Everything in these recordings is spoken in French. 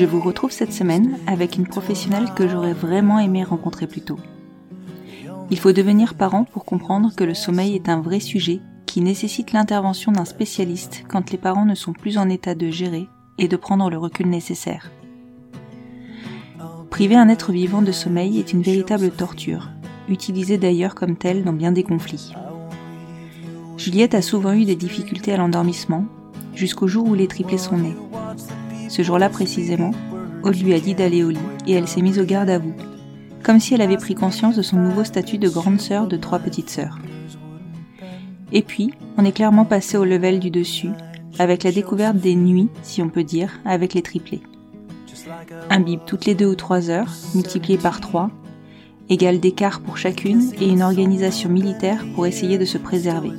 Je vous retrouve cette semaine avec une professionnelle que j'aurais vraiment aimé rencontrer plus tôt. Il faut devenir parent pour comprendre que le sommeil est un vrai sujet qui nécessite l'intervention d'un spécialiste quand les parents ne sont plus en état de gérer et de prendre le recul nécessaire. Priver un être vivant de sommeil est une véritable torture, utilisée d'ailleurs comme telle dans bien des conflits. Juliette a souvent eu des difficultés à l'endormissement, jusqu'au jour où les triplés sont nés. Ce jour-là précisément, Aude lui a dit d'aller au lit et elle s'est mise au garde à vous, comme si elle avait pris conscience de son nouveau statut de grande sœur de trois petites sœurs. Et puis, on est clairement passé au level du dessus, avec la découverte des nuits, si on peut dire, avec les triplés. Un bib toutes les deux ou trois heures, multiplié par trois, égale d'écart pour chacune et une organisation militaire pour essayer de se préserver.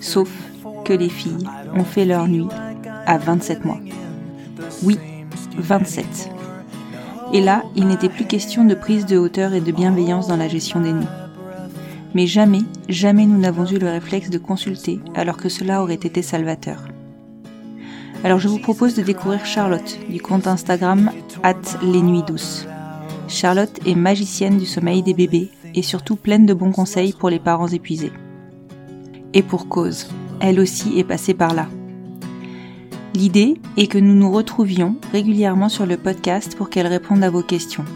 Sauf que les filles ont fait leur nuit à 27 mois. Oui, 27. Et là, il n'était plus question de prise de hauteur et de bienveillance dans la gestion des nuits. Mais jamais, jamais nous n'avons eu le réflexe de consulter alors que cela aurait été salvateur. Alors je vous propose de découvrir Charlotte du compte Instagram at les nuits douces. Charlotte est magicienne du sommeil des bébés et surtout pleine de bons conseils pour les parents épuisés. Et pour cause, elle aussi est passée par là. L'idée est que nous nous retrouvions régulièrement sur le podcast pour qu'elle réponde à vos questions.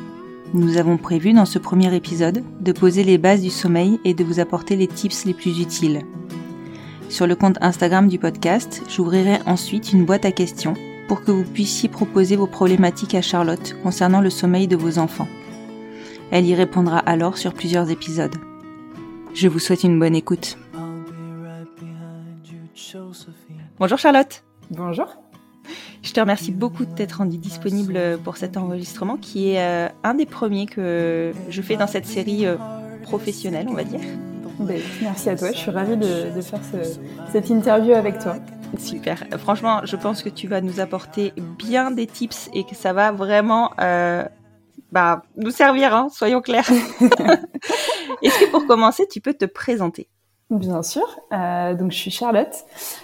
Nous avons prévu dans ce premier épisode de poser les bases du sommeil et de vous apporter les tips les plus utiles. Sur le compte Instagram du podcast, j'ouvrirai ensuite une boîte à questions pour que vous puissiez proposer vos problématiques à Charlotte concernant le sommeil de vos enfants. Elle y répondra alors sur plusieurs épisodes. Je vous souhaite une bonne écoute. Bonjour Charlotte. Bonjour. Je te remercie beaucoup de t'être rendu disponible pour cet enregistrement qui est euh, un des premiers que je fais dans cette série euh, professionnelle, on va dire. Ben, merci à toi, je suis ravie de, de faire ce, cette interview avec toi. Super. Franchement, je pense que tu vas nous apporter bien des tips et que ça va vraiment euh, bah, nous servir, hein, soyons clairs. Est-ce que pour commencer, tu peux te présenter? Bien sûr. Euh, donc je suis Charlotte.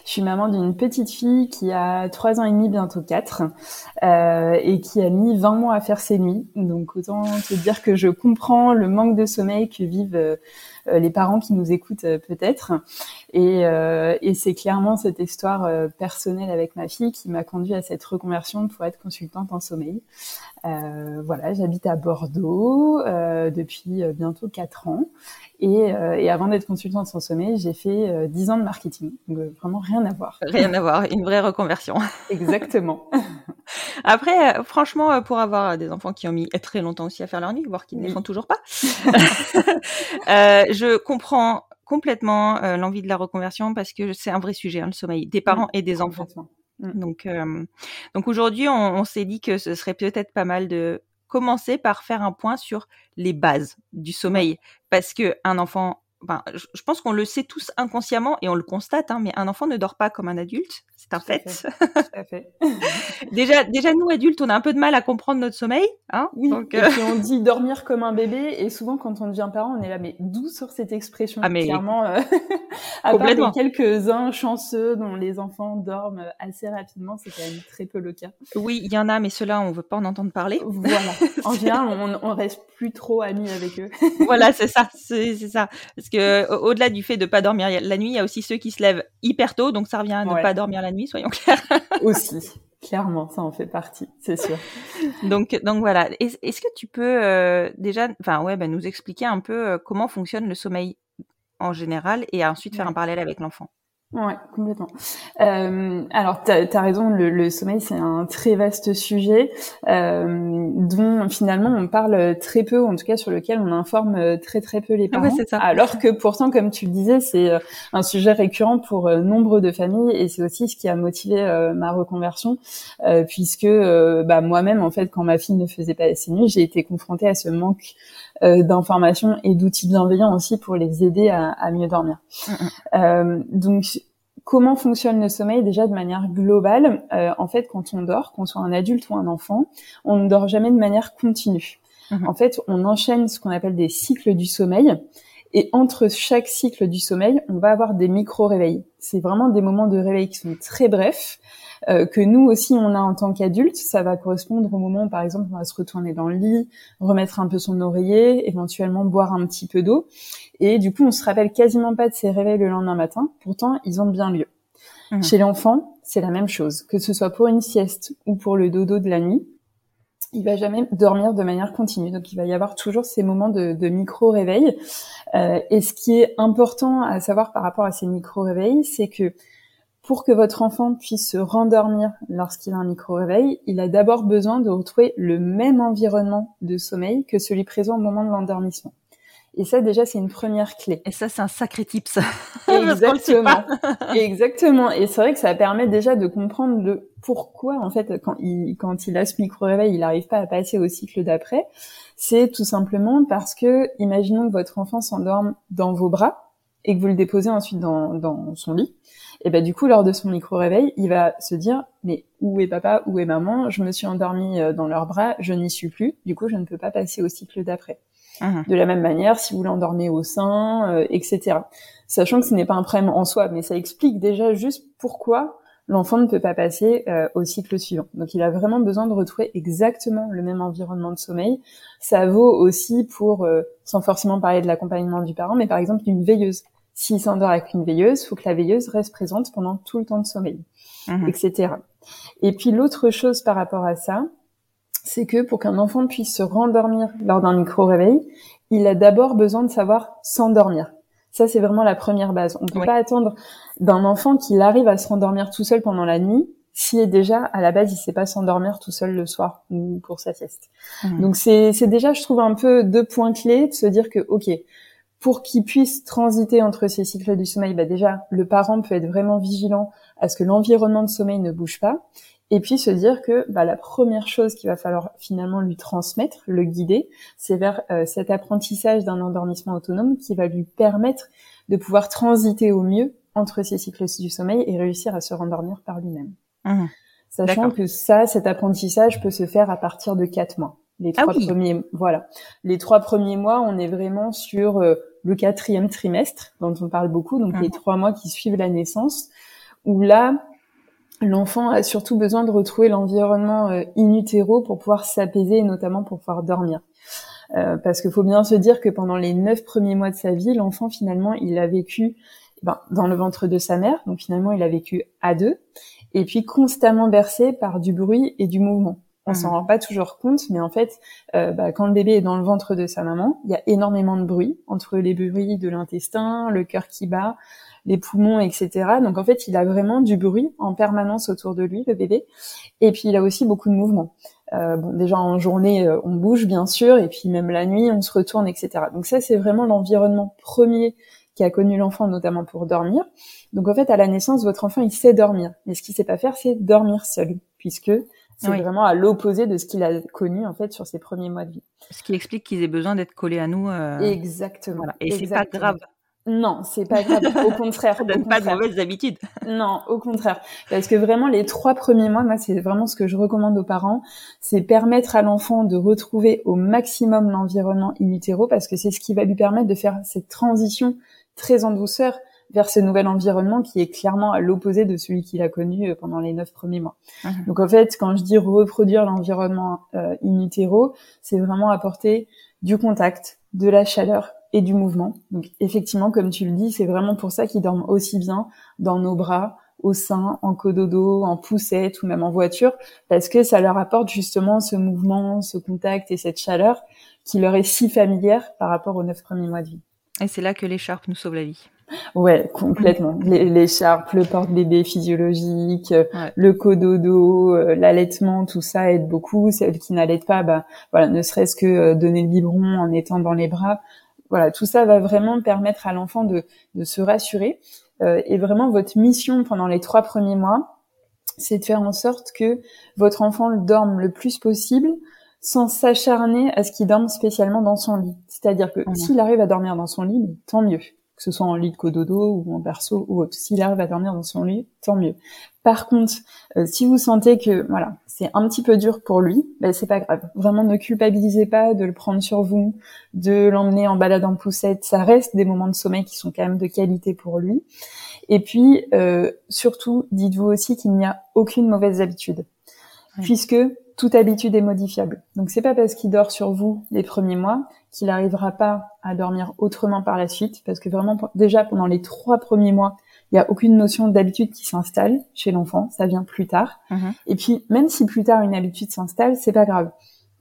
Je suis maman d'une petite fille qui a trois ans et demi, bientôt quatre, euh, et qui a mis 20 mois à faire ses nuits. Donc autant te dire que je comprends le manque de sommeil que vivent les parents qui nous écoutent peut-être. Et, et c'est clairement cette histoire personnelle avec ma fille qui m'a conduit à cette reconversion pour être consultante en sommeil. voilà, j'habite à Bordeaux depuis bientôt quatre ans. Et, euh, et avant d'être consultante en sommeil, j'ai fait euh, 10 ans de marketing. Donc euh, vraiment rien à voir. Rien à voir, une vraie reconversion. Exactement. Après, euh, franchement, pour avoir des enfants qui ont mis très longtemps aussi à faire leur nuit, voire qui ne le font toujours pas, je comprends complètement l'envie de la reconversion parce que c'est un vrai sujet, hein, le sommeil des parents et des enfants. Mm. Donc, donc aujourd'hui, on, on s'est dit que ce serait peut-être pas mal de commencer par faire un point sur les bases du sommeil. Parce que un enfant, ben, je pense qu'on le sait tous inconsciemment et on le constate, hein, mais un enfant ne dort pas comme un adulte c'est un fait. fait. déjà, déjà nous adultes, on a un peu de mal à comprendre notre sommeil, hein Oui. Donc, et puis on dit dormir comme un bébé, et souvent quand on devient parent, on est là, mais d'où sur cette expression? Ah mais clairement, euh, à part quelques uns chanceux dont les enfants dorment assez rapidement, c'est quand même très peu le cas. Oui, il y en a, mais ceux-là, on veut pas en entendre parler. Voilà. En général, on, on reste plus trop amis avec eux. voilà, c'est ça, c'est ça. Parce que au-delà du fait de pas dormir la nuit, il y a aussi ceux qui se lèvent hyper tôt, donc ça revient à ne pas dormir la nuit, soyons clairs. Aussi, clairement, ça en fait partie, c'est sûr. donc, donc voilà. Est-ce que tu peux euh, déjà, enfin ouais, bah, nous expliquer un peu euh, comment fonctionne le sommeil en général et ensuite faire un parallèle avec l'enfant? Ouais, complètement. Euh, alors, tu as, raison, le, le sommeil, c'est un très vaste sujet euh, dont finalement on parle très peu, ou en tout cas sur lequel on informe très très peu les parents. ça. Alors que pourtant, comme tu le disais, c'est euh, un sujet récurrent pour euh, nombre de familles et c'est aussi ce qui a motivé euh, ma reconversion, puisque bah, moi-même, en fait, quand ma fille ne faisait pas assez nuit, j'ai été confrontée à ce manque d'informations et d'outils bienveillants aussi pour les aider à, à mieux dormir. Mm. donc comment fonctionne le sommeil déjà de manière globale? Euh, en fait, quand on dort, qu'on soit un adulte ou un enfant, on ne dort jamais de manière continue. Mhm. En fait, on enchaîne ce qu'on appelle des cycles du sommeil. Et entre chaque cycle du sommeil, on va avoir des micro-réveils. C'est vraiment des moments de réveil qui sont très brefs, euh, que nous aussi on a en tant qu'adultes. Ça va correspondre au moment, par exemple, on va se retourner dans le lit, remettre un peu son oreiller, éventuellement boire un petit peu d'eau. Et du coup, on se rappelle quasiment pas de ces réveils le lendemain matin. Pourtant, ils ont bien lieu. Mmh. Chez l'enfant, c'est la même chose. Que ce soit pour une sieste ou pour le dodo de la nuit, il va jamais dormir de manière continue. Donc, il va y avoir toujours ces moments de, micro-réveil. Euh, et ce qui est important à savoir par rapport à ces micro-réveils, c'est que pour que votre enfant puisse se rendormir lorsqu'il a un micro-réveil, il a d'abord besoin de retrouver le même environnement de sommeil que celui présent au moment de l'endormissement. Et ça, déjà, c'est une première clé. Et ça, c'est un sacré tips. Exactement. Exactement. Et c'est vrai que ça permet déjà de comprendre le pourquoi, en fait, quand il, quand il a ce micro-réveil, il n'arrive pas à passer au cycle d'après. C'est tout simplement parce que, imaginons que votre enfant s'endorme dans vos bras et que vous le déposez ensuite dans, dans son lit. Et ben du coup, lors de son micro-réveil, il va se dire mais où est papa, où est maman? Je me suis endormi euh, dans leurs bras, je n'y suis plus. Du coup, je ne peux pas passer au cycle d'après. Mhm. De la même manière, si vous l'endormez au sein, euh, etc. Sachant que ce n'est pas un problème en soi, mais ça explique déjà juste pourquoi l'enfant ne peut pas passer euh, au cycle suivant. Donc il a vraiment besoin de retrouver exactement le même environnement de sommeil. Ça vaut aussi pour, euh, sans forcément parler de l'accompagnement du parent, mais par exemple d'une veilleuse. S'il s'endort avec une veilleuse, faut que la veilleuse reste présente pendant tout le temps de sommeil, mhm. etc. Et puis l'autre chose par rapport à ça, c'est que pour qu'un enfant puisse se rendormir lors d'un micro-réveil, il a d'abord besoin de savoir s'endormir. Ça, c'est vraiment la première base. On ne peut pas attendre d'un enfant qu'il arrive à se rendormir tout seul pendant la nuit si est déjà à la base il sait pas s'endormir tout seul le soir ou pour sa sieste. Mmh. Donc c'est déjà je trouve un peu deux points clés de se dire que ok pour qu'il puisse transiter entre ces cycles du sommeil, bah déjà le parent peut être vraiment vigilant à ce que l'environnement de sommeil ne bouge pas et puis se dire que bah, la première chose qu'il va falloir finalement lui transmettre, le guider, c'est vers euh, cet apprentissage d'un endormissement autonome qui va lui permettre de pouvoir transiter au mieux entre ces cycles du sommeil et réussir à se rendormir par lui-même. Mmh. Sachant que ça, cet apprentissage peut se faire à partir de quatre mois. Les ah trois premiers, voilà, les trois premiers mois, on est vraiment sur euh, le quatrième trimestre dont on parle beaucoup, donc les mmh. trois mois qui suivent la naissance, où là, l'enfant a surtout besoin de retrouver l'environnement euh, in utero pour pouvoir s'apaiser et notamment pour pouvoir dormir. Euh, parce qu'il faut bien se dire que pendant les neuf premiers mois de sa vie, l'enfant finalement il a vécu ben, dans le ventre de sa mère, donc finalement il a vécu à deux, et puis constamment bercé par du bruit et du mouvement. On s'en mmh. rend pas toujours compte, mais en fait, euh, bah, quand le bébé est dans le ventre de sa maman, il y a énormément de bruit entre les bruits de l'intestin, le cœur qui bat, les poumons, etc. Donc en fait, il a vraiment du bruit en permanence autour de lui, le bébé. Et puis il a aussi beaucoup de mouvements. Euh, bon, déjà en journée, euh, on bouge bien sûr, et puis même la nuit, on se retourne, etc. Donc ça, c'est vraiment l'environnement premier qui a connu l'enfant, notamment pour dormir. Donc en fait, à la naissance, votre enfant, il sait dormir. Mais ce qu'il sait pas faire, c'est dormir seul, puisque c'est vraiment à l'opposé de ce qu'il a connu en fait sur ses premiers mois de vie. Ce qui explique qu'ils aient besoin d'être collés à nous. Euh... Exactement. Voilà. Et c'est pas grave. Non, c'est pas grave. Au contraire. Ça donne pas de mauvaises habitudes. Non, au contraire. Parce que vraiment, les trois premiers mois, moi, c'est vraiment ce que je recommande aux parents, c'est permettre à l'enfant de retrouver au maximum l'environnement in utero, parce que c'est ce qui va lui permettre de faire cette transition très en douceur vers ce nouvel environnement qui est clairement à l'opposé de celui qu'il a connu euh, pendant les neuf premiers mois. Mhm. Donc en fait, quand je dis reproduire l'environnement euh, in utero, c'est vraiment apporter du contact, de la chaleur et du mouvement. Donc effectivement, comme tu le dis, c'est vraiment pour ça qu'ils dorment aussi bien dans nos bras, au sein, en cododo, en poussette ou même en voiture, parce que ça leur apporte justement ce mouvement, ce contact et cette chaleur qui leur est si familière par rapport aux neuf premiers mois de vie. Et c'est là que l'écharpe nous sauve la vie. Ouais, complètement. L'écharpe, le porte-bébé physiologique, le cododo, euh, l'allaitement, tout ça aide beaucoup. Celles qui n'allaitent pas, bah voilà, ne serait-ce que euh, donner le biberon en étant dans les bras. Voilà, tout ça va vraiment permettre à l'enfant de, de se rassurer. Euh, et vraiment, votre mission pendant les trois premiers mois, c'est de faire en sorte que votre enfant dorme le plus possible sans s'acharner à ce qu'il dorme spécialement dans son lit. C'est-à-dire que s'il arrive à dormir dans son lit, tant mieux que ce soit en lit de cododo ou en berceau ou autre. S'il arrive à dormir dans son lit, tant mieux. Par contre, euh, si vous sentez que voilà, c'est un petit peu dur pour lui, ben c'est pas grave. Vraiment, ne culpabilisez pas de le prendre sur vous, de l'emmener en balade en poussette. Ça reste des moments de sommeil qui sont quand même de qualité pour lui. Et puis, euh, surtout, dites-vous aussi qu'il n'y a aucune mauvaise habitude, puisque toute habitude est modifiable. Donc c'est pas parce qu'il dort sur vous les premiers mois qu'il n'arrivera pas à dormir autrement par la suite, parce que vraiment déjà pendant les trois premiers mois, il n'y a aucune notion d'habitude qui s'installe chez l'enfant, ça vient plus tard. Mhm. Et puis même si plus tard une habitude s'installe, c'est pas grave.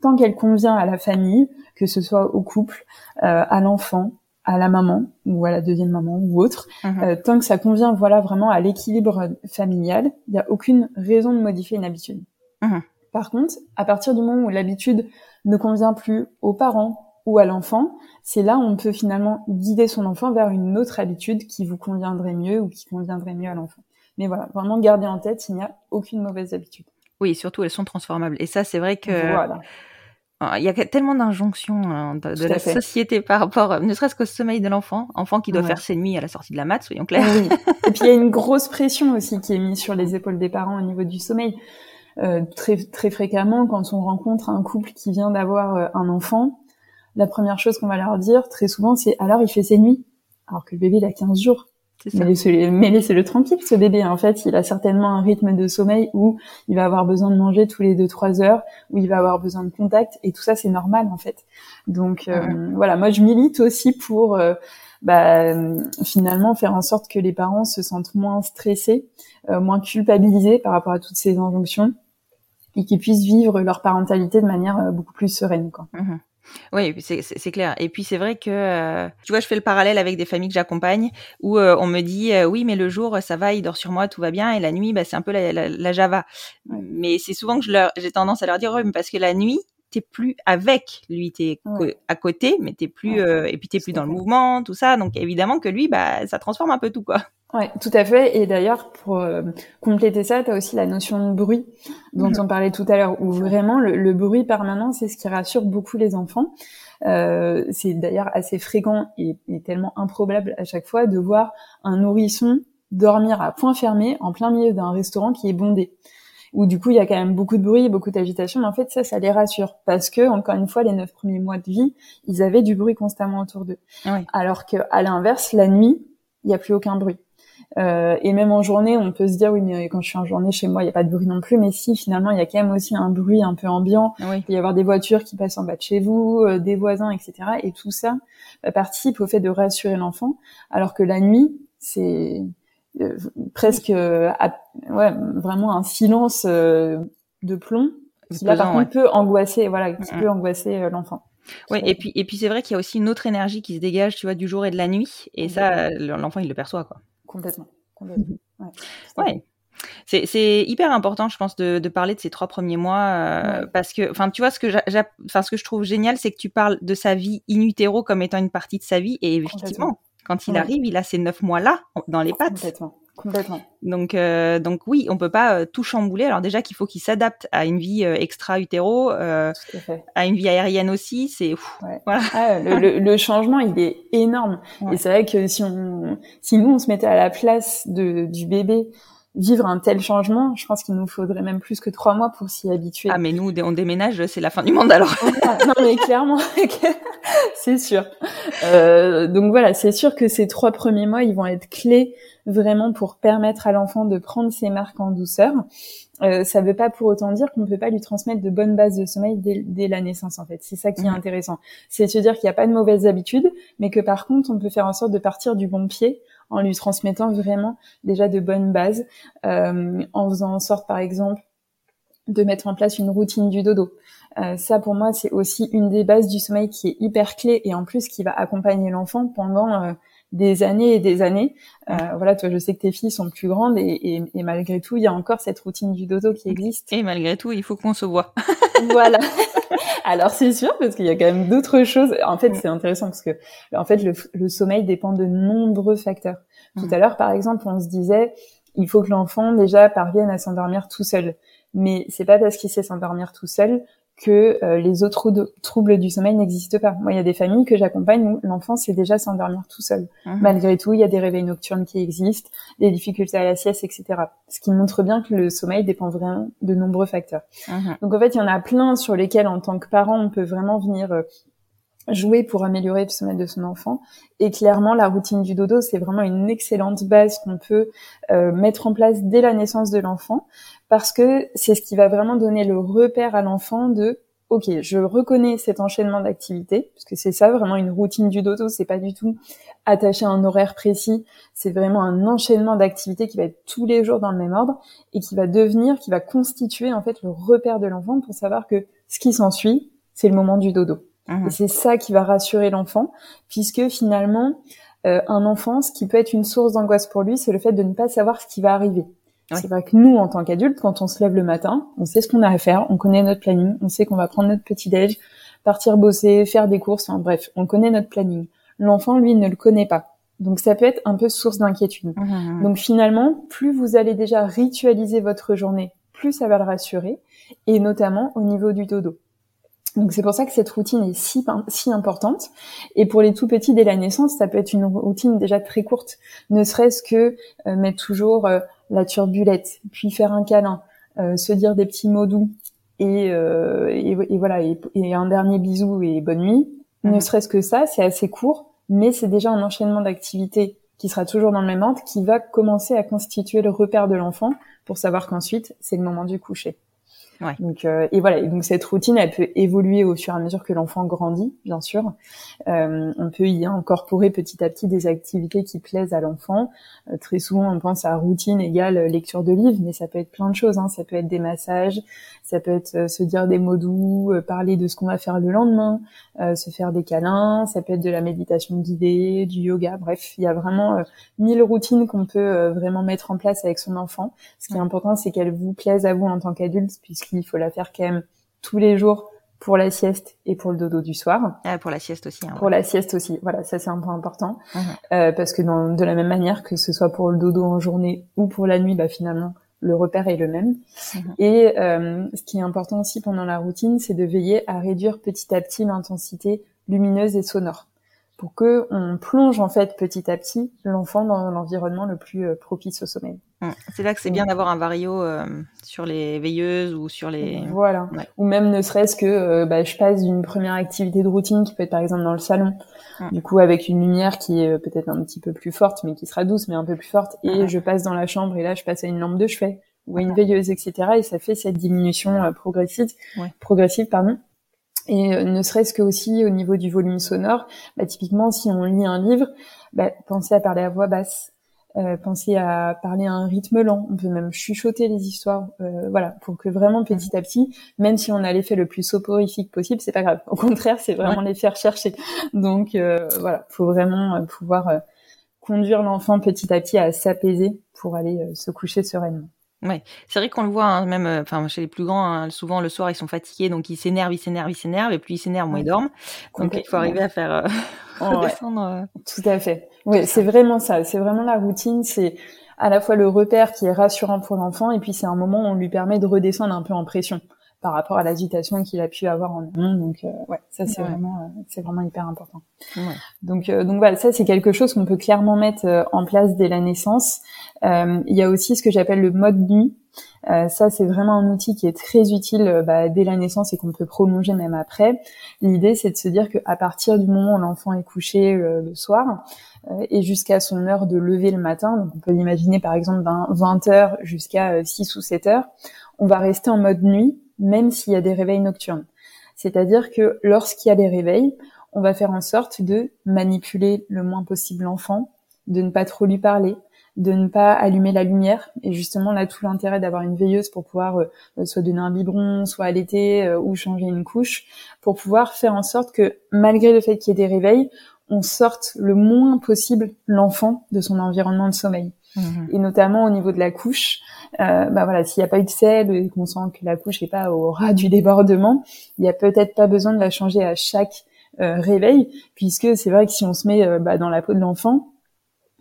Tant qu'elle convient à la famille, que ce soit au couple, euh, à l'enfant, à la maman ou à la deuxième maman ou autre, mhm. euh, tant que ça convient voilà vraiment à l'équilibre familial, il n'y a aucune raison de modifier une habitude. Mhm. Par contre, à partir du moment où l'habitude ne convient plus aux parents ou à l'enfant, c'est là où on peut finalement guider son enfant vers une autre habitude qui vous conviendrait mieux ou qui conviendrait mieux à l'enfant. Mais voilà, vraiment garder en tête, il n'y a aucune mauvaise habitude. Oui, surtout elles sont transformables. Et ça, c'est vrai que voilà. Ah, il y a tellement d'injonctions hein, de, la société par rapport, ne serait-ce qu'au sommeil de l'enfant, enfant qui doit faire ses nuits à la sortie de la mat, soyons clairs. Et puis il y a une grosse pression aussi qui est mise sur les épaules des parents au niveau du sommeil. Euh, très très fréquemment quand on rencontre un couple qui vient d'avoir euh, un enfant, la première chose qu'on va leur dire très souvent c'est alors il fait ses nuits alors que le bébé il a 15 jours. Mais laissez-le tranquille, ce bébé. En fait, il a certainement un rythme de sommeil où il va avoir besoin de manger tous les deux trois heures, où il va avoir besoin de contact, et tout ça, c'est normal en fait. Donc euh, voilà, moi je milite aussi pour bah, finalement faire en sorte que les parents se sentent moins stressés, moins culpabilisés par rapport à toutes ces injonctions, et qu'ils puissent vivre leur parentalité de manière euh, beaucoup plus sereine. Quoi. Mmh oui, c'est clair. Et puis c'est vrai que, euh, tu vois, je fais le parallèle avec des familles que j'accompagne où euh, on me dit, oui, mais le jour, ça va, il dort sur moi, tout va bien, et la nuit, bah, c'est un peu la, la, Java. Mais c'est souvent que j'ai tendance à leur dire, oui, mais parce que la nuit, t'es plus avec lui, t'es à côté, mais t'es plus, et puis t'es plus dans le mouvement, tout ça. Donc évidemment que lui, bah, ça transforme un peu tout, quoi. Ouais, tout à fait. Et d'ailleurs, pour euh, compléter ça, tu as aussi la notion de bruit dont mhm. on parlait tout à l'heure, où vraiment le, bruit permanent, c'est ce qui rassure beaucoup les enfants. Euh, c'est d'ailleurs assez fréquent et, tellement improbable à chaque fois de voir un nourrisson dormir à point fermé en plein milieu d'un restaurant qui est bondé. Où du coup il y a quand même beaucoup de bruit, beaucoup d'agitation, mais en fait ça, ça les rassure parce que encore une fois, les neuf premiers mois de vie, ils avaient du bruit constamment autour d'eux. Alors que à l'inverse, la nuit, il n'y a plus aucun bruit. Euh, et même en journée, on peut se dire oui, mais quand je suis en journée chez moi, il n'y a pas de bruit non plus. Mais si, finalement, il y a quand même aussi un bruit un peu ambiant. Il peut y avoir des voitures qui passent en bas de chez vous, euh, des voisins, etc. Et tout ça bah, participe au fait de rassurer l'enfant, alors que la nuit, c'est euh, presque ouais, vraiment un silence de plomb qui là par contre peut angoisser, voilà, qui peut angoisser l'enfant. Et puis et puis c'est vrai qu'il y a aussi une autre énergie qui se dégage, tu vois, du jour et de la nuit, et ça, l'enfant il le perçoit quoi. Complètement. Complètement. Ouais. C'est hyper important, je pense, de, de, parler de ces trois premiers mois euh, parce que, enfin, tu vois, ce que, enfin, ce que je trouve génial, c'est que tu parles de sa vie in utero comme étant une partie de sa vie, et effectivement, quand il arrive, il a ces neuf mois là dans les pattes. Complètement. Complètement. Donc, euh, donc oui, on peut pas euh, tout chambouler. Alors déjà qu'il faut qu'il s'adapte à une vie euh, extra utéro, euh, à, une vie aérienne aussi. C'est voilà. Ah, le, le, changement, il est énorme. Et c'est vrai que si on, si nous on se mettait à la place de, du bébé, vivre un tel changement, je pense qu'il nous faudrait même plus que trois mois pour s'y habituer. Ah mais nous, on déménage, c'est la fin du monde alors. non mais clairement, c'est sûr. Euh, donc voilà, c'est sûr que ces trois premiers mois, ils vont être clés vraiment pour permettre à l'enfant de prendre ses marques en douceur. Euh, ça ne veut pas pour autant dire qu'on ne peut pas lui transmettre de bonnes bases de sommeil dès, la naissance en fait. C'est ça qui est intéressant. C'est se dire qu'il n'y a pas de mauvaises habitudes, mais que par contre on peut faire en sorte de partir du bon pied en lui transmettant vraiment déjà de bonnes bases, euh, en faisant en sorte par exemple de mettre en place une routine du dodo. Euh, ça pour moi c'est aussi une des bases du sommeil qui est hyper clé et en plus qui va accompagner l'enfant pendant euh, des années et des années. Euh, voilà, toi, je sais que tes filles sont plus grandes et, et, malgré tout, il y a encore cette routine du dodo qui existe. Et malgré tout, il faut qu'on se voit. voilà. Alors c'est sûr parce qu'il y a quand même d'autres choses. En fait, c'est intéressant parce que en fait, le, sommeil dépend de nombreux facteurs. Tout à l'heure, par exemple, on se disait, il faut que l'enfant déjà parvienne à s'endormir tout seul. Mais c'est pas parce qu'il sait s'endormir tout seul que euh, les autres troubles du sommeil n'existent pas. Moi, il y a des familles que j'accompagne où l'enfant sait déjà s'endormir tout seul. Mhm. Malgré tout, il y a des réveils nocturnes qui existent, des difficultés à la sieste, etc. Ce qui montre bien que le sommeil dépend vraiment de nombreux facteurs. Mhm. Donc en fait, il y en a plein sur lesquels, en tant que parent, on peut vraiment venir euh, jouer pour améliorer le sommeil de son enfant. Et clairement, la routine du dodo, c'est vraiment une excellente base qu'on peut euh, mettre en place dès la naissance de l'enfant, parce que c'est ce qui va vraiment donner le repère à l'enfant de Ok, je reconnais cet enchaînement d'activités, parce que c'est ça vraiment une routine du dodo, c'est pas du tout attaché à un horaire précis, c'est vraiment un enchaînement d'activités qui va être tous les jours dans le même ordre et qui va devenir, qui va constituer en fait le repère de l'enfant pour savoir que ce qui s'ensuit, c'est le moment du dodo. Et c'est ça qui va rassurer l'enfant, puisque finalement, euh, un enfant, ce qui peut être une source d'angoisse pour lui, c'est le fait de ne pas savoir ce qui va arriver. C'est vrai que nous, en tant qu'adultes, quand on se lève le matin, on sait ce qu'on a à faire, on connaît notre planning, on sait qu'on va prendre notre petit déj, partir bosser, faire des courses, enfin bref, on connaît notre planning. L'enfant, lui, ne le connaît pas. Donc ça peut être un peu source d'inquiétude. Donc finalement, plus vous allez déjà ritualiser votre journée, plus ça va le rassurer, et notamment au niveau du dodo. Donc c'est pour ça que cette routine est si, si importante. Et pour les tout petits dès la naissance, ça peut être une routine déjà très courte, ne serait-ce que euh, mettre toujours euh, la turbulette, puis faire un câlin, euh, se dire des petits mots doux et, et, voilà et, un dernier bisou et bonne nuit. Ne mhm. serait-ce que ça, c'est assez court, mais c'est déjà un enchaînement d'activités qui sera toujours dans le même ordre, qui va commencer à constituer le repère de l'enfant pour savoir qu'ensuite c'est le moment du coucher. Donc euh, et voilà, et donc cette routine, elle peut évoluer au fur et à mesure que l'enfant grandit, bien sûr. Euh, on peut y incorporer petit à petit des activités qui plaisent à l'enfant. Euh, très souvent, on pense à routine égale lecture de livres, mais ça peut être plein de choses. Hein. Ça peut être des massages, ça peut être euh, se dire des mots doux, euh, parler de ce qu'on va faire le lendemain, se faire des câlins. Ça peut être de la méditation guidée, du yoga. Bref, il y a vraiment mille routines qu'on peut vraiment mettre en place avec son enfant. Ce qui est important, c'est qu'elle vous plaise à vous en tant qu'adulte, puisque il faut la faire quand même tous les jours pour la sieste et pour le dodo du soir. Ah, pour la sieste aussi. Hein, pour la sieste aussi, voilà, ça c'est un point important. Mhm. Euh, parce que dans, de la même manière que ce soit pour le dodo en journée ou pour la nuit, bah finalement, le repère est le même. Mhm. Et euh, ce qui est important aussi pendant la routine, c'est de veiller à réduire petit à petit l'intensité lumineuse et sonore. Pour que on plonge en fait petit à petit l'enfant dans l'environnement le plus euh, propice au sommeil. Mmh. C'est là que c'est bien d'avoir un vario euh, sur les veilleuses ou sur les voilà ou même ne serait-ce que euh, bah, je passe d'une première activité de routine qui peut être par exemple dans le salon mmh. du coup avec une lumière qui est peut-être un petit peu plus forte mais qui sera douce mais un peu plus forte et mmh. je passe dans la chambre et là je passe à une lampe de chevet ou à une veilleuse etc et ça fait cette diminution progressive progressive pardon et euh, ne serait-ce que aussi au niveau du volume sonore, bah, typiquement si on lit un livre, bah, pensez à parler à voix basse, euh, pensez à parler à un rythme lent. On peut même chuchoter les histoires, euh, voilà, pour que vraiment petit à petit, même si on a l'effet le plus soporifique possible, c'est pas grave. Au contraire, c'est vraiment les faire chercher. Donc euh, voilà, faut vraiment euh, pouvoir euh, conduire l'enfant petit à petit à s'apaiser pour aller se coucher sereinement. Ouais, c'est vrai qu'on le voit, hein, même, euh, enfin, chez les plus grands, hein, souvent le soir ils sont fatigués, donc ils s'énervent, ils s'énervent, ils s'énervent, et plus ils s'énervent, moins ils dorment. Donc il faut arriver à faire euh, redescendre. Euh. Tout à fait. Oui, c'est vraiment ça. C'est vraiment la routine. C'est à la fois le repère qui est rassurant pour l'enfant, et puis c'est un moment où on lui permet de redescendre un peu en pression par rapport à l'agitation qu'il a pu avoir en amont. Donc euh, ouais, ça c'est vraiment euh, c'est vraiment hyper important. Ouais. Donc euh, donc voilà, ça c'est quelque chose qu'on peut clairement mettre en place dès la naissance. il y a aussi ce que j'appelle le mode nuit. ça c'est vraiment un outil qui est très utile bah, dès la naissance et qu'on peut prolonger même après. L'idée c'est de se dire qu'à partir du moment où l'enfant est couché le soir, et jusqu'à son heure de lever le matin, donc on peut l'imaginer par exemple d'un 20 heures jusqu'à 6 ou 7 heures, on va rester en mode nuit même s'il y a des réveils nocturnes. C'est-à-dire que lorsqu'il y a des réveils, on va faire en sorte de manipuler le moins possible l'enfant, de ne pas trop lui parler, de ne pas allumer la lumière. Et justement, là, tout l'intérêt d'avoir une veilleuse pour pouvoir euh, soit donner un biberon, soit allaiter euh, ou changer une couche, pour pouvoir faire en sorte que, malgré le fait qu'il y ait des réveils, on sorte le moins possible l'enfant de son environnement de sommeil. Mhm. Et notamment au niveau de la couche, euh, bah voilà, s'il n'y a pas eu de sel et qu'on sent que la couche n'est pas au ras du débordement, il n'y a peut-être pas besoin de la changer à chaque euh, réveil, puisque c'est vrai que si on se met euh, bah, dans la peau de l'enfant,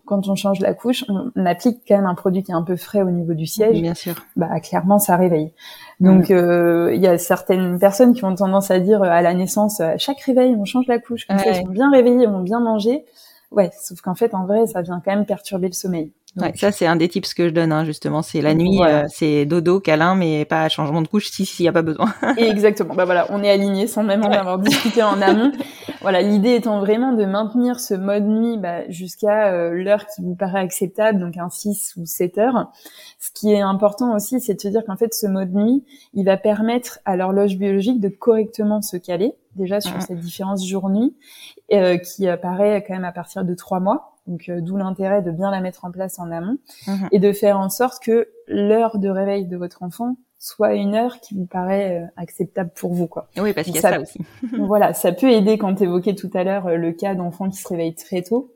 quand on change la couche, on, applique quand même un produit qui est un peu frais au niveau du siège. Bien sûr. Bah clairement, ça réveille. Donc euh, il y a certaines personnes qui ont tendance à dire à la naissance, à chaque réveil, on change la couche, comme ça ils sont bien réveillés, ils vont bien manger. Ouais, sauf qu'en fait, en vrai, ça vient quand même perturber le sommeil. Ouais, ça c'est un des tips que je donne hein, justement. C'est la nuit, euh, c'est dodo, câlin, mais pas changement de couche si s'il n'y a pas besoin. exactement. Bah voilà, on est aligné sans même en avoir discuté en amont. Voilà, l'idée étant vraiment de maintenir ce mode nuit bah, jusqu'à euh, l'heure qui vous paraît acceptable, donc un 6 ou 7 heures. Ce qui est important aussi, c'est de se dire qu'en fait ce mode nuit, il va permettre à l'horloge biologique de correctement se caler déjà sur cette différence jour-nuit euh, qui apparaît quand même à partir de trois mois. Donc euh, d'où l'intérêt de bien la mettre en place en amont mhm. et de faire en sorte que l'heure de réveil de votre enfant soit une heure qui vous paraît euh, acceptable pour vous quoi. Oui parce qu'il y a ça, aussi. voilà, ça peut aider quand tu évoquais tout à l'heure euh, le cas d'enfants qui se réveillent très tôt.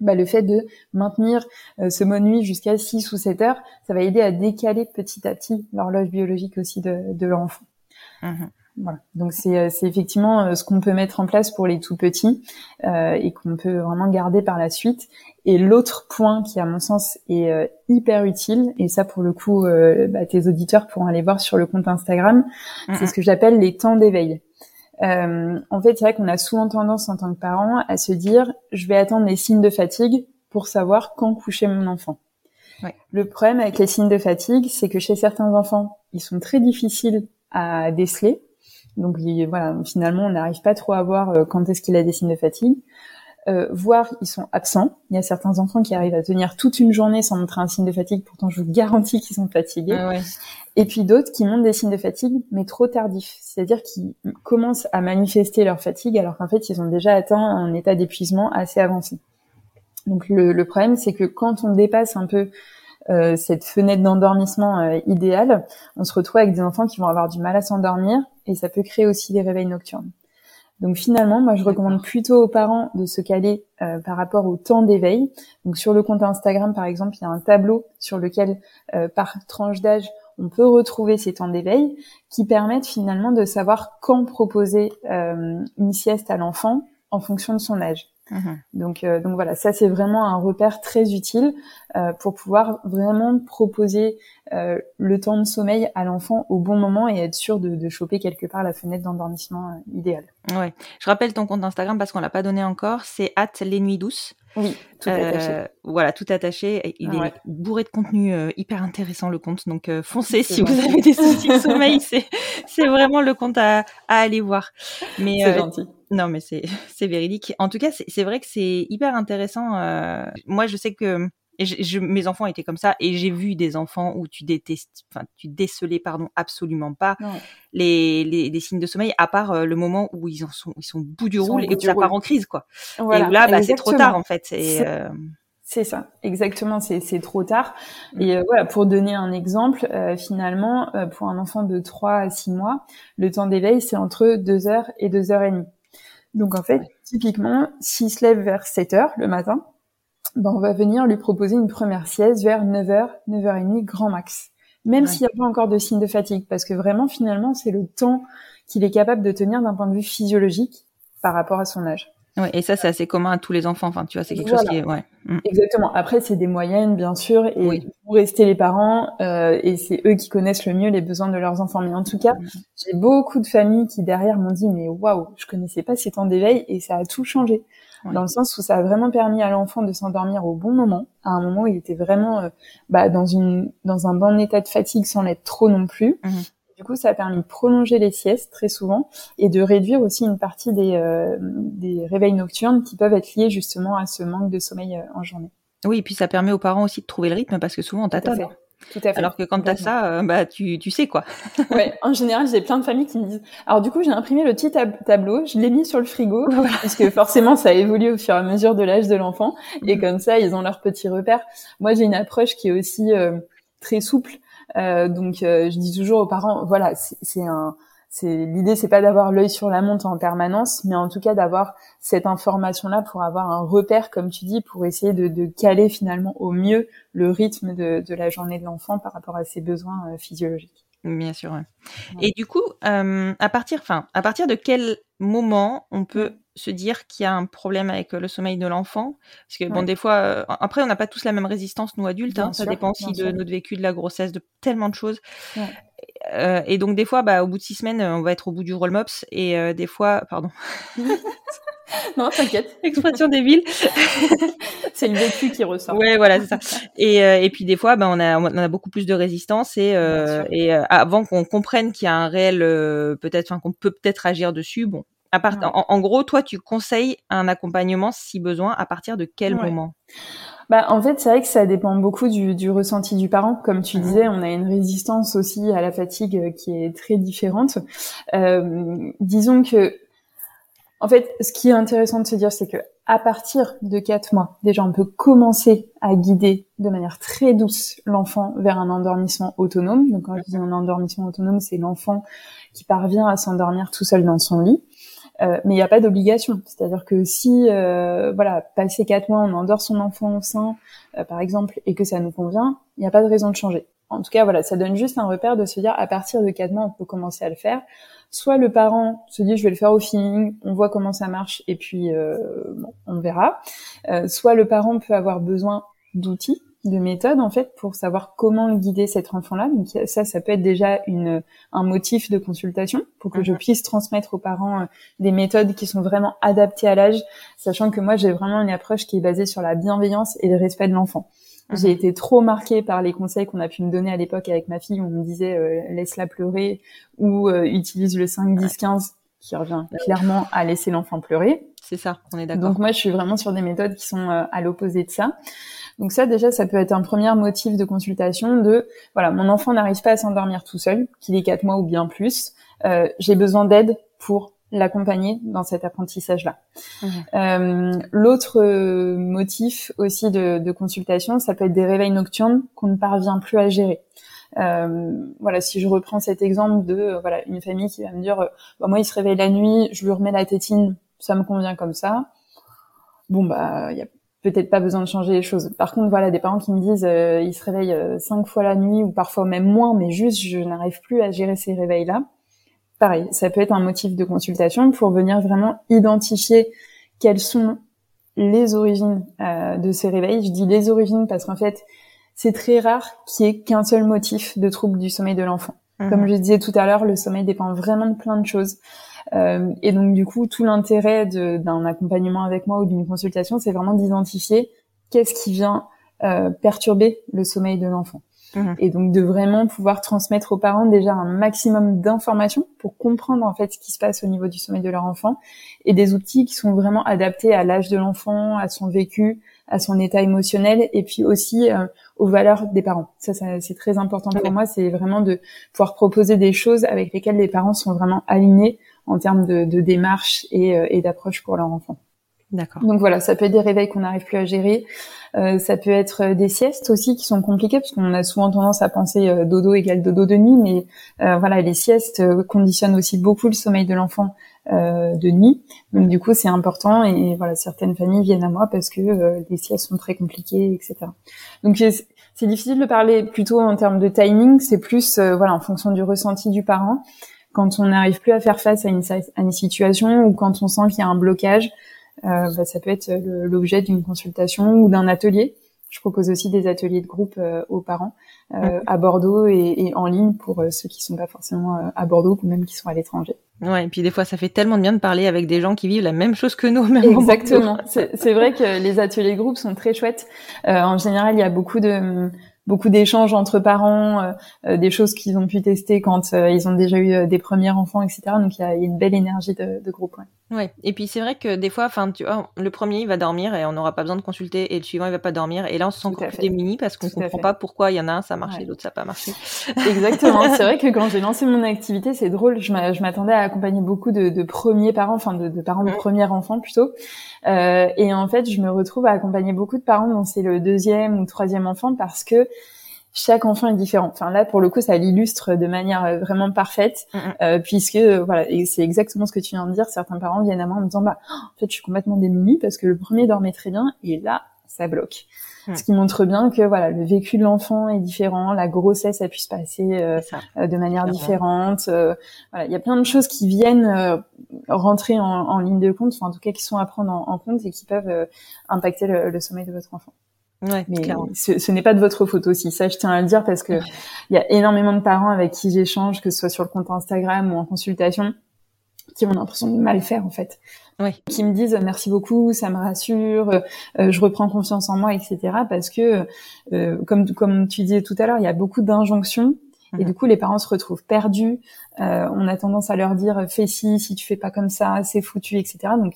Bah, le fait de maintenir ce mode nuit jusqu'à 6 ou 7 heures, ça va aider à décaler petit à petit l'horloge biologique aussi de, de l'enfant. Mhm. Voilà. Donc c'est euh, c'est effectivement euh, ce qu'on peut mettre en place pour les tout petits euh, et qu'on peut vraiment garder par la suite. Et l'autre point qui à mon sens est euh, hyper utile et ça pour le coup bah, tes auditeurs pourront aller voir sur le compte Instagram, c'est ce que j'appelle les temps d'éveil. en fait, c'est vrai qu'on a souvent tendance en tant que parent à se dire je vais attendre les signes de fatigue pour savoir quand coucher mon enfant. Ouais. Le problème avec les signes de fatigue, c'est que chez certains enfants, ils sont très difficiles à déceler donc voilà, finalement, on n'arrive pas trop à voir euh, quand est-ce qu'il a des signes de fatigue. Euh, voire ils sont absents. Il y a certains enfants qui arrivent à tenir toute une journée sans montrer un signe de fatigue. Pourtant, je vous garantis qu'ils sont fatigués. Ah Et puis d'autres qui montrent des signes de fatigue, mais trop tardifs. C'est-à-dire qu'ils commencent à manifester leur fatigue alors qu'en fait, ils ont déjà atteint un état d'épuisement assez avancé. Donc le, le problème, c'est que quand on dépasse un peu euh, cette fenêtre d'endormissement euh, idéale, on se retrouve avec des enfants qui vont avoir du mal à s'endormir et ça peut créer aussi des réveils nocturnes. Donc finalement, moi je recommande plutôt aux parents de se caler euh, par rapport au temps d'éveil. Donc sur le compte Instagram par exemple, il y a un tableau sur lequel par tranche d'âge on peut retrouver ces temps d'éveil qui permettent finalement de savoir quand proposer une sieste à l'enfant en fonction de son âge. Mhm. Donc, euh, donc voilà, ça c'est vraiment un repère très utile euh, pour pouvoir vraiment proposer euh, le temps de sommeil à l'enfant au bon moment et être sûr de, de choper quelque part la fenêtre d'endormissement idéale. Ouais, je rappelle ton compte Instagram parce qu'on l'a pas donné encore, c'est at les nuits douces. Oui, tout attaché. Voilà, tout attaché. Il est bourré de contenu hyper intéressant le compte, donc foncez si vous avez des soucis de sommeil, c'est c'est vraiment le compte à, à aller voir. Mais c'est gentil. Non, mais c'est c'est véridique. En tout cas, c'est vrai que c'est hyper intéressant. Euh, moi, je sais que je, mes enfants étaient comme ça et j'ai vu des enfants où tu détestes, enfin tu décelais pardon absolument pas les, les, les, signes de sommeil à part euh, le moment où ils en sont ils sont au bout du roule et que ça part en crise quoi. et là bah, c'est trop tard en fait. Euh, c'est ça, exactement, c'est trop tard. Mm. Et voilà, pour donner un exemple, finalement, pour un enfant de 3 à 6 mois, le temps d'éveil, c'est entre 2 heures et 2 heures et demie. Donc en fait, typiquement, s'il se lève vers 7 heures le matin, ben on va venir lui proposer une première sieste vers 9h, 9h30 grand max. Même s'il n'y a pas encore de signe de fatigue, parce que vraiment finalement c'est le temps qu'il est capable de tenir d'un point de vue physiologique par rapport à son âge. Et ça, c'est assez commun à tous les enfants. Enfin, tu vois, c'est quelque chose qui est, ouais. Mm. Exactement. Après, c'est des moyennes, bien sûr, et oui. pour rester les parents, euh, et c'est eux qui connaissent le mieux les besoins de leurs enfants. Mais en tout cas, mm. j'ai beaucoup de familles qui derrière m'ont dit, mais waouh, je connaissais pas ces temps d'éveil, et ça a tout changé. Dans le sens où ça a vraiment permis à l'enfant de s'endormir au bon moment, à un moment où il était vraiment euh, bah, dans une dans un bon état de fatigue sans l'être trop non plus. Mm. Du coup, ça a permis de prolonger les siestes très souvent et de réduire aussi une partie des, euh, des réveils nocturnes qui peuvent être liés justement à ce manque de sommeil euh, en journée. Oui, et puis ça permet aux parents aussi de trouver le rythme parce que souvent on t'attend. Tout à fait. Alors que quand t'as ça, euh, bah tu, tu sais quoi. ouais. En général, j'ai plein de familles qui me disent. Alors du coup, j'ai imprimé le petit tableau, je l'ai mis sur le frigo parce que forcément, ça évolue au fur et à mesure de l'âge de l'enfant et mm. comme ça, ils ont leurs petits repères. Moi, j'ai une approche qui est aussi très souple euh, donc euh, je dis toujours aux parents, voilà, c'est un, c'est l'idée, c'est pas d'avoir l'œil sur la montre en permanence, mais en tout cas d'avoir cette information-là pour avoir un repère, comme tu dis, pour essayer de, de caler finalement au mieux le rythme de, de la journée de l'enfant par rapport à ses besoins euh, physiologiques. Bien sûr. Ouais. Et du coup, euh, à partir, enfin, à partir de quel moment on peut se dire qu'il y a un problème avec le sommeil de l'enfant Parce que bon, des fois, euh, après, on n'a pas tous la même résistance nous adultes. Hein, ça dépend aussi de notre vécu, de la grossesse, de tellement de choses. Euh, et donc des fois, bah, au bout de six semaines, on va être au bout du roll mops et des fois, pardon. non, t'inquiète. Expression débile. c'est le vécu qui ressort. Ouais, voilà, c'est ça. Et, euh, et puis des fois, ben, on a, on a beaucoup plus de résistance et, euh, et euh, avant qu'on comprenne qu'il y a un réel, peut-être, enfin, qu'on peut peut-être agir dessus. Bon, à part, en, gros, toi, tu conseilles un accompagnement si besoin à partir de quel moment? Bah, en fait, c'est vrai que ça dépend beaucoup du, du ressenti du parent. Comme tu disais, on a une résistance aussi à la fatigue qui est très différente. Euh, disons que en fait, ce qui est intéressant de se dire, c'est que à partir de quatre mois, déjà, on peut commencer à guider de manière très douce l'enfant vers un endormissement autonome. Donc, quand je dis un endormissement autonome, c'est l'enfant qui parvient à s'endormir tout seul dans son lit. Euh, mais il n'y a pas d'obligation. C'est-à-dire que si, euh, voilà, passé quatre mois, on endort son enfant au sein, euh, par exemple, et que ça nous convient, il n'y a pas de raison de changer. En tout cas, voilà, ça donne juste un repère de se dire à partir de quatre mois, on peut commencer à le faire soit le parent se dit je vais le faire au feeling, on voit comment ça marche et puis bon, on verra. Soit le parent peut avoir besoin d'outils, de méthodes en fait pour savoir comment guider cet enfant-là. Donc ça, ça peut être déjà une un motif de consultation pour que je mhm. puisse transmettre aux parents euh, des méthodes qui sont vraiment adaptées à l'âge, sachant que moi j'ai vraiment une approche qui est basée sur la bienveillance et le respect de l'enfant. J'ai mhm. été trop marquée par les conseils qu'on a pu me donner à l'époque avec ma fille. Où on me disait euh, laisse-la pleurer ou euh, utilise le 5, 10, 15 qui revient clairement à laisser l'enfant pleurer. C'est ça, on est d'accord. Donc moi, je suis vraiment sur des méthodes qui sont euh, à l'opposé de ça. Donc ça, déjà, ça peut être un premier motif de consultation de, voilà, mon enfant n'arrive pas à s'endormir tout seul, qu'il ait quatre mois ou bien plus. J'ai besoin d'aide pour l'accompagner dans cet apprentissage-là. Mmh. Euh, L'autre euh, motif aussi de, de, consultation, ça peut être des réveils nocturnes qu'on ne parvient plus à gérer. Euh, voilà, si je reprends cet exemple de euh, voilà une famille qui va me dire, euh, bah, moi il se réveille la nuit, je lui remets la tétine, ça me convient comme ça. Bon bah il y a peut-être pas besoin de changer les choses. Par contre, voilà, des parents qui me disent, ils se réveillent cinq fois la nuit ou parfois même moins, mais juste je n'arrive plus à gérer ces réveils-là pareil, ça peut être un motif de consultation pour venir vraiment identifier quels sont les origines de ces réveils. Je dis les origines parce qu'en fait, c'est très rare qu'il y ait qu'un seul motif de trouble du sommeil de l'enfant. Mhm. Comme je disais tout à l'heure, le sommeil dépend vraiment de plein de choses. Euh, et donc du coup, tout l'intérêt d'un accompagnement avec moi ou d'une consultation, c'est vraiment d'identifier qu'est-ce qui vient euh, perturber le sommeil de l'enfant. Mhm. Et donc de vraiment pouvoir transmettre aux parents déjà un maximum d'informations pour comprendre en fait ce qui se passe au niveau du sommeil de leur enfant et des outils qui sont vraiment adaptés à l'âge de l'enfant, à son vécu, à son état émotionnel et puis aussi euh, aux valeurs des parents. Ça, ça c'est très important pour moi, c'est vraiment de pouvoir proposer des choses avec lesquelles les parents sont vraiment alignés en termes de, de démarche et, euh, et d'approche pour leur enfant. D'accord. Donc voilà, ça peut être des réveils qu'on n'arrive plus à gérer, euh, ça peut être euh, des siestes aussi qui sont compliquées parce qu'on a souvent tendance à penser euh, dodo égale dodo de nuit, mais euh, voilà, les siestes conditionnent aussi beaucoup le sommeil de l'enfant de nuit. Donc du coup, c'est important et, voilà, certaines familles viennent à moi parce que les siestes sont très compliquées, etc. Donc c'est difficile de parler plutôt en termes de timing, c'est plus voilà en fonction du ressenti du parent. Quand on n'arrive plus à faire face à une, à une situation ou quand on sent qu'il y a un blocage, euh, bah, ça peut être l'objet d'une consultation ou d'un atelier. Je propose aussi des ateliers de groupe euh, aux parents euh, à Bordeaux et, et, en ligne pour ceux qui sont pas forcément à Bordeaux ou même qui sont à l'étranger. Ouais, et puis des fois, ça fait tellement de bien de parler avec des gens qui vivent la même chose que nous. Même Exactement. C'est vrai que les ateliers groupes sont très chouettes. En général, il y a beaucoup de beaucoup d'échanges entre parents, euh, euh, des choses qu'ils ont pu tester quand euh, ils ont déjà eu des premiers enfants, etc. Donc il y a, une belle énergie de, de groupe. Ouais. ouais. Et puis c'est vrai que des fois, enfin, tu vois, le premier il va dormir et on n'aura pas besoin de consulter, et le suivant il va pas dormir, et là on se sent encore plus démuni parce qu'on comprend pas pourquoi il y en a un ça a marché, l'autre ça n'a pas marché. Exactement. c'est vrai que quand j'ai lancé mon activité, c'est drôle. Je m'attendais à accompagner beaucoup de, de premiers parents, enfin de, de parents de premier enfant plutôt. Euh, et en fait, je me retrouve à accompagner beaucoup de parents dont c'est le deuxième ou troisième enfant parce que chaque enfant est différent. Enfin là, pour le coup, ça l'illustre de manière euh, vraiment parfaite, mm, mm. euh, puisque euh, voilà, et c'est exactement ce que tu viens de dire. Certains parents viennent à moi en me disant, bah, en fait, je suis complètement démunie parce que le premier dormait très bien et là, ça bloque. Mm. Ce qui montre bien que voilà, le vécu de l'enfant est différent, la grossesse a pu se passer de manière différente. voilà, il y a plein de choses qui viennent rentrer en, ligne de compte, enfin en tout cas qui sont à prendre en, compte et qui peuvent impacter le sommeil de votre enfant. Ouais, mais ce, ce n'est pas de votre faute aussi. Ça, je tiens à le dire parce que il y a énormément de parents avec qui j'échange, que ce soit sur le compte Instagram ou en consultation, qui ont l'impression de mal faire en fait. Oui. Qui me disent merci beaucoup, ça me rassure, euh, je reprends confiance en moi, etc. Parce que euh, comme comme tu disais tout à l'heure, il y a beaucoup d'injonctions et mhm. du coup les parents se retrouvent perdus. Euh, on a tendance à leur dire fais ci, si tu fais pas comme ça, c'est foutu, etc. Donc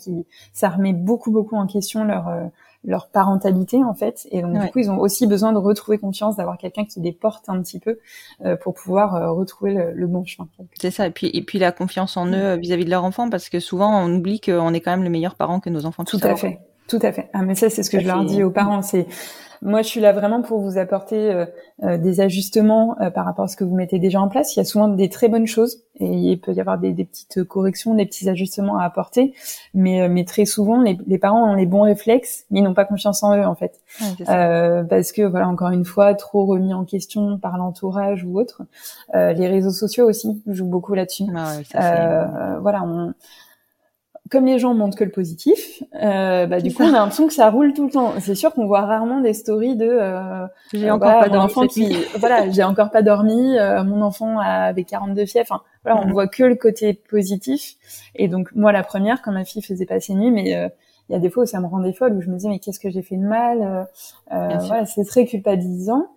ça remet beaucoup beaucoup en question leur euh, leur parentalité en fait. Et donc du coup ils ont aussi besoin de retrouver confiance d'avoir quelqu'un qui les porte un petit peu euh, pour pouvoir euh, retrouver le, bon chemin. C'est ça. Et puis et puis la confiance en eux euh, vis-à-vis de leur enfant parce que souvent on oublie qu'on est quand même le meilleur parent que nos enfants tout à fait tout à fait ah mais ça c'est ce que je leur dis aux parents c'est moi, je suis là vraiment pour vous apporter euh, euh, des ajustements euh, par rapport à ce que vous mettez déjà en place. Il y a souvent des très bonnes choses et il peut y avoir des, des petites corrections, des petits ajustements à apporter. Mais, mais très souvent, les, les, parents ont les bons réflexes, mais ils n'ont pas confiance en eux en fait, parce que voilà, encore une fois, trop remis en question par l'entourage ou autre. les réseaux sociaux aussi jouent beaucoup là-dessus. Ah voilà, on comme les gens montrent que le positif, euh, bah, du coup, on a l'impression que ça roule tout le temps. C'est sûr qu'on voit rarement des stories de euh, j'ai encore pas dormi. Qui, voilà, j'ai encore pas dormi. Euh, mon enfant avait 42 fièvres. Enfin, voilà, on mm. voit que le côté positif. Et donc, moi, la première, quand ma fille faisait pas ses nuits, mais euh, il y a des fois où ça me rendait folle, où je me disais mais qu'est-ce que j'ai fait de mal. Euh, voilà, c'est très culpabilisant.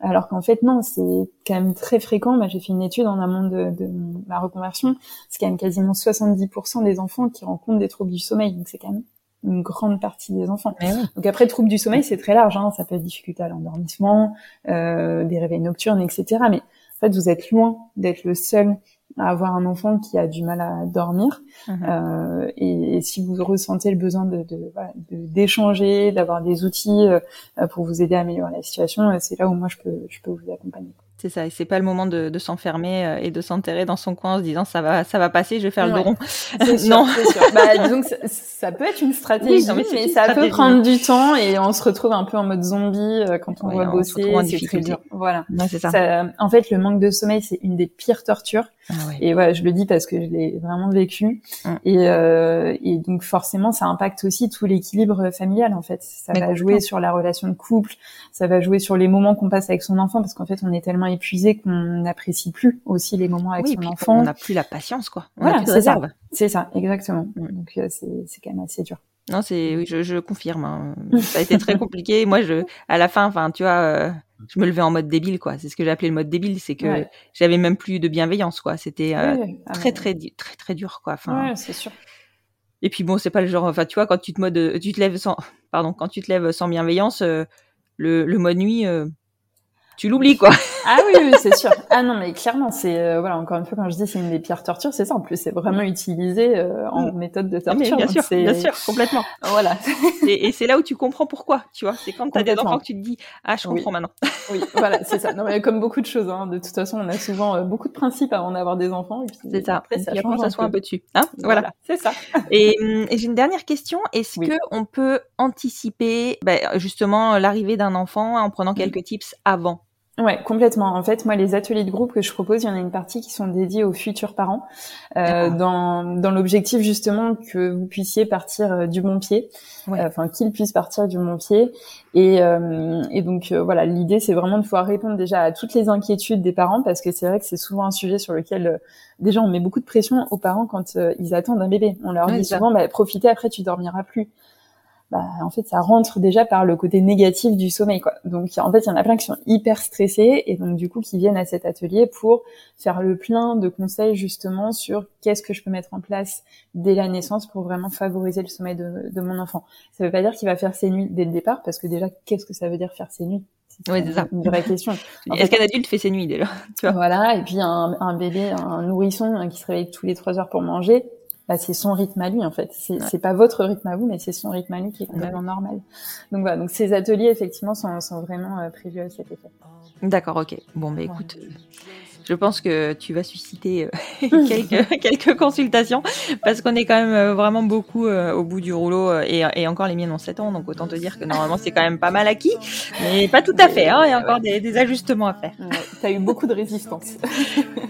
Alors qu'en fait, non, c'est quand même très fréquent. Moi, j'ai fait une étude en amont de, de ma reconversion. C'est quand même quasiment 70% des enfants qui rencontrent des troubles du sommeil. Donc, c'est quand même une grande partie des enfants. Donc après, troubles du sommeil, c'est très large. Hein. Ça peut être difficulté à l'endormissement, euh, des réveils nocturnes, etc. Mais en fait, vous êtes loin d'être le seul à avoir un enfant qui a du mal à dormir. Mhm. Euh, et, si vous ressentez le besoin de d'échanger, de, d'avoir des outils euh, pour vous aider à améliorer la situation, euh, c'est là où moi je peux je peux vous accompagner. C'est ça, et c'est pas le moment de, de s'enfermer euh, et de s'enterrer dans son coin en se disant ça va ça va passer, je vais faire le rond. non. Sûr. Bah, disons que ça, peut être une stratégie, mais, ça peut prendre du temps et on se retrouve un peu en mode zombie quand on va bosser. C'est très dur. Voilà. c'est ça. En fait, le manque de sommeil, c'est une des pires tortures. Ah Et ouais, je le dis parce que je l'ai vraiment vécu. Mm. Et, euh, et donc forcément, ça impacte aussi tout l'équilibre familial. En fait, ça va jouer sur la relation de couple, ça va jouer sur les moments qu'on passe avec son enfant, parce qu'en fait, on est tellement épuisé qu'on n'apprécie plus aussi les moments avec son enfant. On n'a plus la patience, quoi. voilà, c'est ça. C'est ça, exactement. Mm. Donc euh, c'est quand même assez dur. Non, c'est oui, je, je confirme. Hein. Ça a été très compliqué. Moi, je, à la fin, enfin, tu vois, euh, je me levais en mode débile, quoi. C'est ce que j'ai appelé le mode débile, c'est que j'avais même plus de bienveillance, quoi. C'était euh, ah très, très, très, très dur, quoi. Enfin, ouais, c'est sûr. Et puis bon, c'est pas le genre. Enfin, tu vois, quand tu te mode, tu te lèves sans, pardon, quand tu te lèves sans bienveillance, euh, le, le mode nuit, tu l'oublies quoi. Ah oui, oui c'est sûr. Ah non, mais clairement, c'est euh, voilà encore une fois quand je dis c'est une des pires tortures, c'est ça. En plus, c'est vraiment utilisé euh, en mm. méthode de torture. bien sûr, bien sûr, complètement. Voilà. et, et c'est là où tu comprends pourquoi, tu vois. C'est quand t'as des enfants que tu te dis ah je comprends maintenant. oui, voilà, c'est ça. Non mais comme beaucoup de choses, hein, de toute façon, on a souvent euh, beaucoup de principes avant d'avoir des enfants. C'est ça. Après, ça, change ça soit un peu dessus. Hein voilà, c'est ça. et, hum, et j'ai une dernière question. Est-ce que on peut anticiper bah, justement l'arrivée d'un enfant en prenant quelques tips avant? Ouais, complètement. En fait, moi, les ateliers de groupe que je propose, il y en a une partie qui sont dédiés aux futurs parents, euh, dans, dans l'objectif justement que vous puissiez partir euh, du bon pied, euh, enfin qu'ils puissent partir du bon pied. Et, euh, et donc voilà, l'idée c'est vraiment de pouvoir répondre déjà à toutes les inquiétudes des parents, parce que c'est vrai que c'est souvent un sujet sur lequel déjà on met beaucoup de pression aux parents quand ils attendent un bébé. On leur dit souvent, bah, profitez après, tu dormiras plus bah, en fait, ça rentre déjà par le côté négatif du sommeil, quoi. Donc, en fait, il y en a plein qui sont hyper stressés et donc du coup qui viennent à cet atelier pour faire le plein de conseils justement sur qu'est-ce que je peux mettre en place dès la naissance pour vraiment favoriser le sommeil de, de mon enfant. Ça veut pas dire qu'il va faire ses nuits dès le départ, parce que déjà, qu'est-ce que ça veut dire faire ses nuits? Oui, c'est ça. Une vraie question. Est-ce qu'un adulte fait ses nuits déjà? Tu vois? Voilà, et puis un, un bébé, un nourrisson hein, qui se réveille tous les trois heures pour manger, bah, c'est son rythme à lui en fait. C'est ouais. pas votre rythme à vous, mais c'est son rythme à lui qui est complètement normal. Donc voilà, donc ces ateliers effectivement sont, sont vraiment euh, prévus à cet effet. D'accord, ok. Bon, bah écoute, je pense que tu vas susciter euh, quelques, quelques consultations parce qu'on est quand même euh, vraiment beaucoup euh, au bout du rouleau et, et, encore les miennes ont 7 ans, donc autant te dire que normalement c'est quand même pas mal acquis, mais pas tout à fait, hein, il y a encore des, des ajustements à faire. Ouais, tu as eu beaucoup de résistance.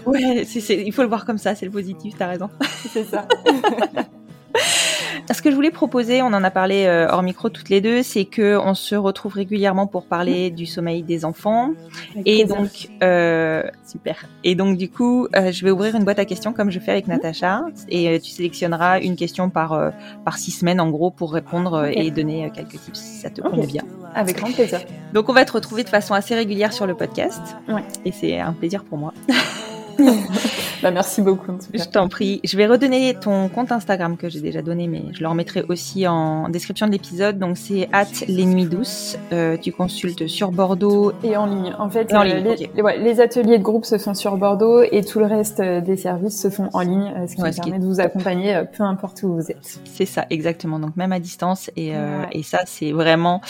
ouais, c'est, c'est, il faut le voir comme ça, c'est le positif, t'as raison. C'est ça. Ce que je voulais proposer, on en a parlé euh, hors micro toutes les deux, c'est que on se retrouve régulièrement pour parler du sommeil des enfants. Avec et plaisir. donc, euh, super. Et donc du coup, euh, je vais ouvrir une boîte à questions comme je fais avec Natacha, et euh, tu sélectionneras une question par par six semaines en gros pour répondre okay. et donner quelques tips si ça te okay. convient. Avec grand plaisir. Donc on va te retrouver de façon assez régulière sur le podcast. Ouais. Et c'est un plaisir pour moi. bah, merci beaucoup. En je t'en prie. Je vais redonner ton compte Instagram que j'ai déjà donné, mais je le remettrai aussi en description de l'épisode. Donc c'est at les nuits douces. Euh, tu consultes sur Bordeaux et en ligne. En fait, en ligne, les, okay. les, ouais, les, ateliers de groupe se font sur Bordeaux et tout le reste euh, des services se font en ligne, euh, ce qui ouais, ce permet qui... de vous accompagner peu importe où vous êtes. C'est ça, exactement. Donc même à distance et, euh, ouais. et ça c'est vraiment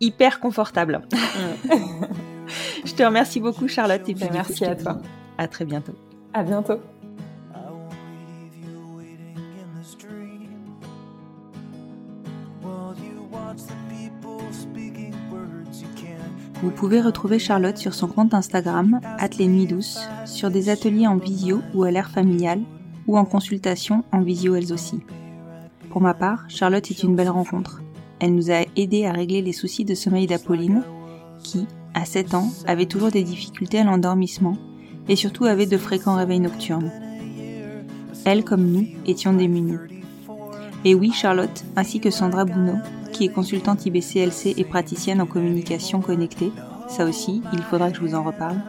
hyper confortable. je te remercie beaucoup Charlotte et puis bah, merci à toi. À très bientôt. À bientôt. Vous pouvez retrouver Charlotte sur son compte Instagram, les Nuits Douces, sur des ateliers en visio ou à l'air familial, ou en consultation en visio elles aussi. Pour ma part, Charlotte est une belle rencontre. Elle nous a aidé à régler les soucis de sommeil d'Apolline, qui, à 7 ans, avait toujours des difficultés à l'endormissement et surtout avait de fréquents réveils nocturnes. Elle, comme nous, étions démunis. Et oui, Charlotte, ainsi que Sandra Bounot, qui est consultante IBCLC et praticienne en communication connectée, ça aussi, il faudra que je vous en reparle,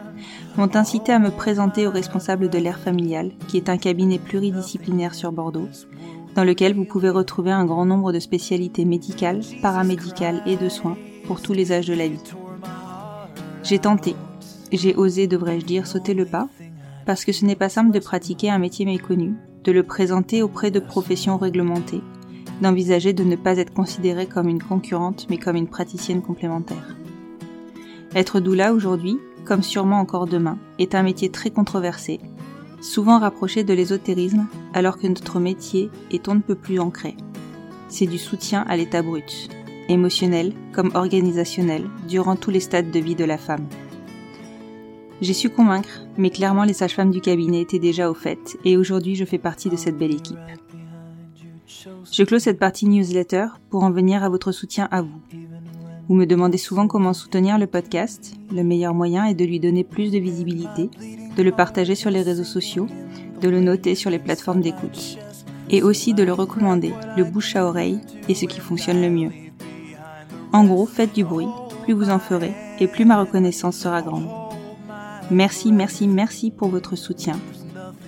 m'ont incité à me présenter au responsable de l'air familial, qui est un cabinet pluridisciplinaire sur Bordeaux, dans lequel vous pouvez retrouver un grand nombre de spécialités médicales, paramédicales et de soins pour tous les âges de la vie. J'ai tenté, j'ai osé, devrais-je dire, sauter le pas, parce que ce n'est pas simple de pratiquer un métier méconnu, de le présenter auprès de professions réglementées, d'envisager de ne pas être considérée comme une concurrente, mais comme une praticienne complémentaire. Être doula aujourd'hui, comme sûrement encore demain, est un métier très controversé, souvent rapproché de l'ésotérisme, alors que notre métier est on ne peut plus ancré. C'est du soutien à l'état brut, émotionnel comme organisationnel, durant tous les stades de vie de la femme. J'ai su convaincre, mais clairement les sages-femmes du cabinet étaient déjà au fait, et aujourd'hui je fais partie de cette belle équipe. Je close cette partie newsletter pour en venir à votre soutien à vous. Vous me demandez souvent comment soutenir le podcast. Le meilleur moyen est de lui donner plus de visibilité, de le partager sur les réseaux sociaux, de le noter sur les plateformes d'écoute, et aussi de le recommander, le bouche à oreille est ce qui fonctionne le mieux. En gros, faites du bruit, plus vous en ferez, et plus ma reconnaissance sera grande. Merci, merci, merci pour votre soutien.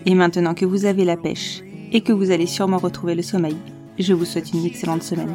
Et maintenant que vous avez la pêche et que vous allez sûrement retrouver le sommeil, je vous souhaite une excellente semaine.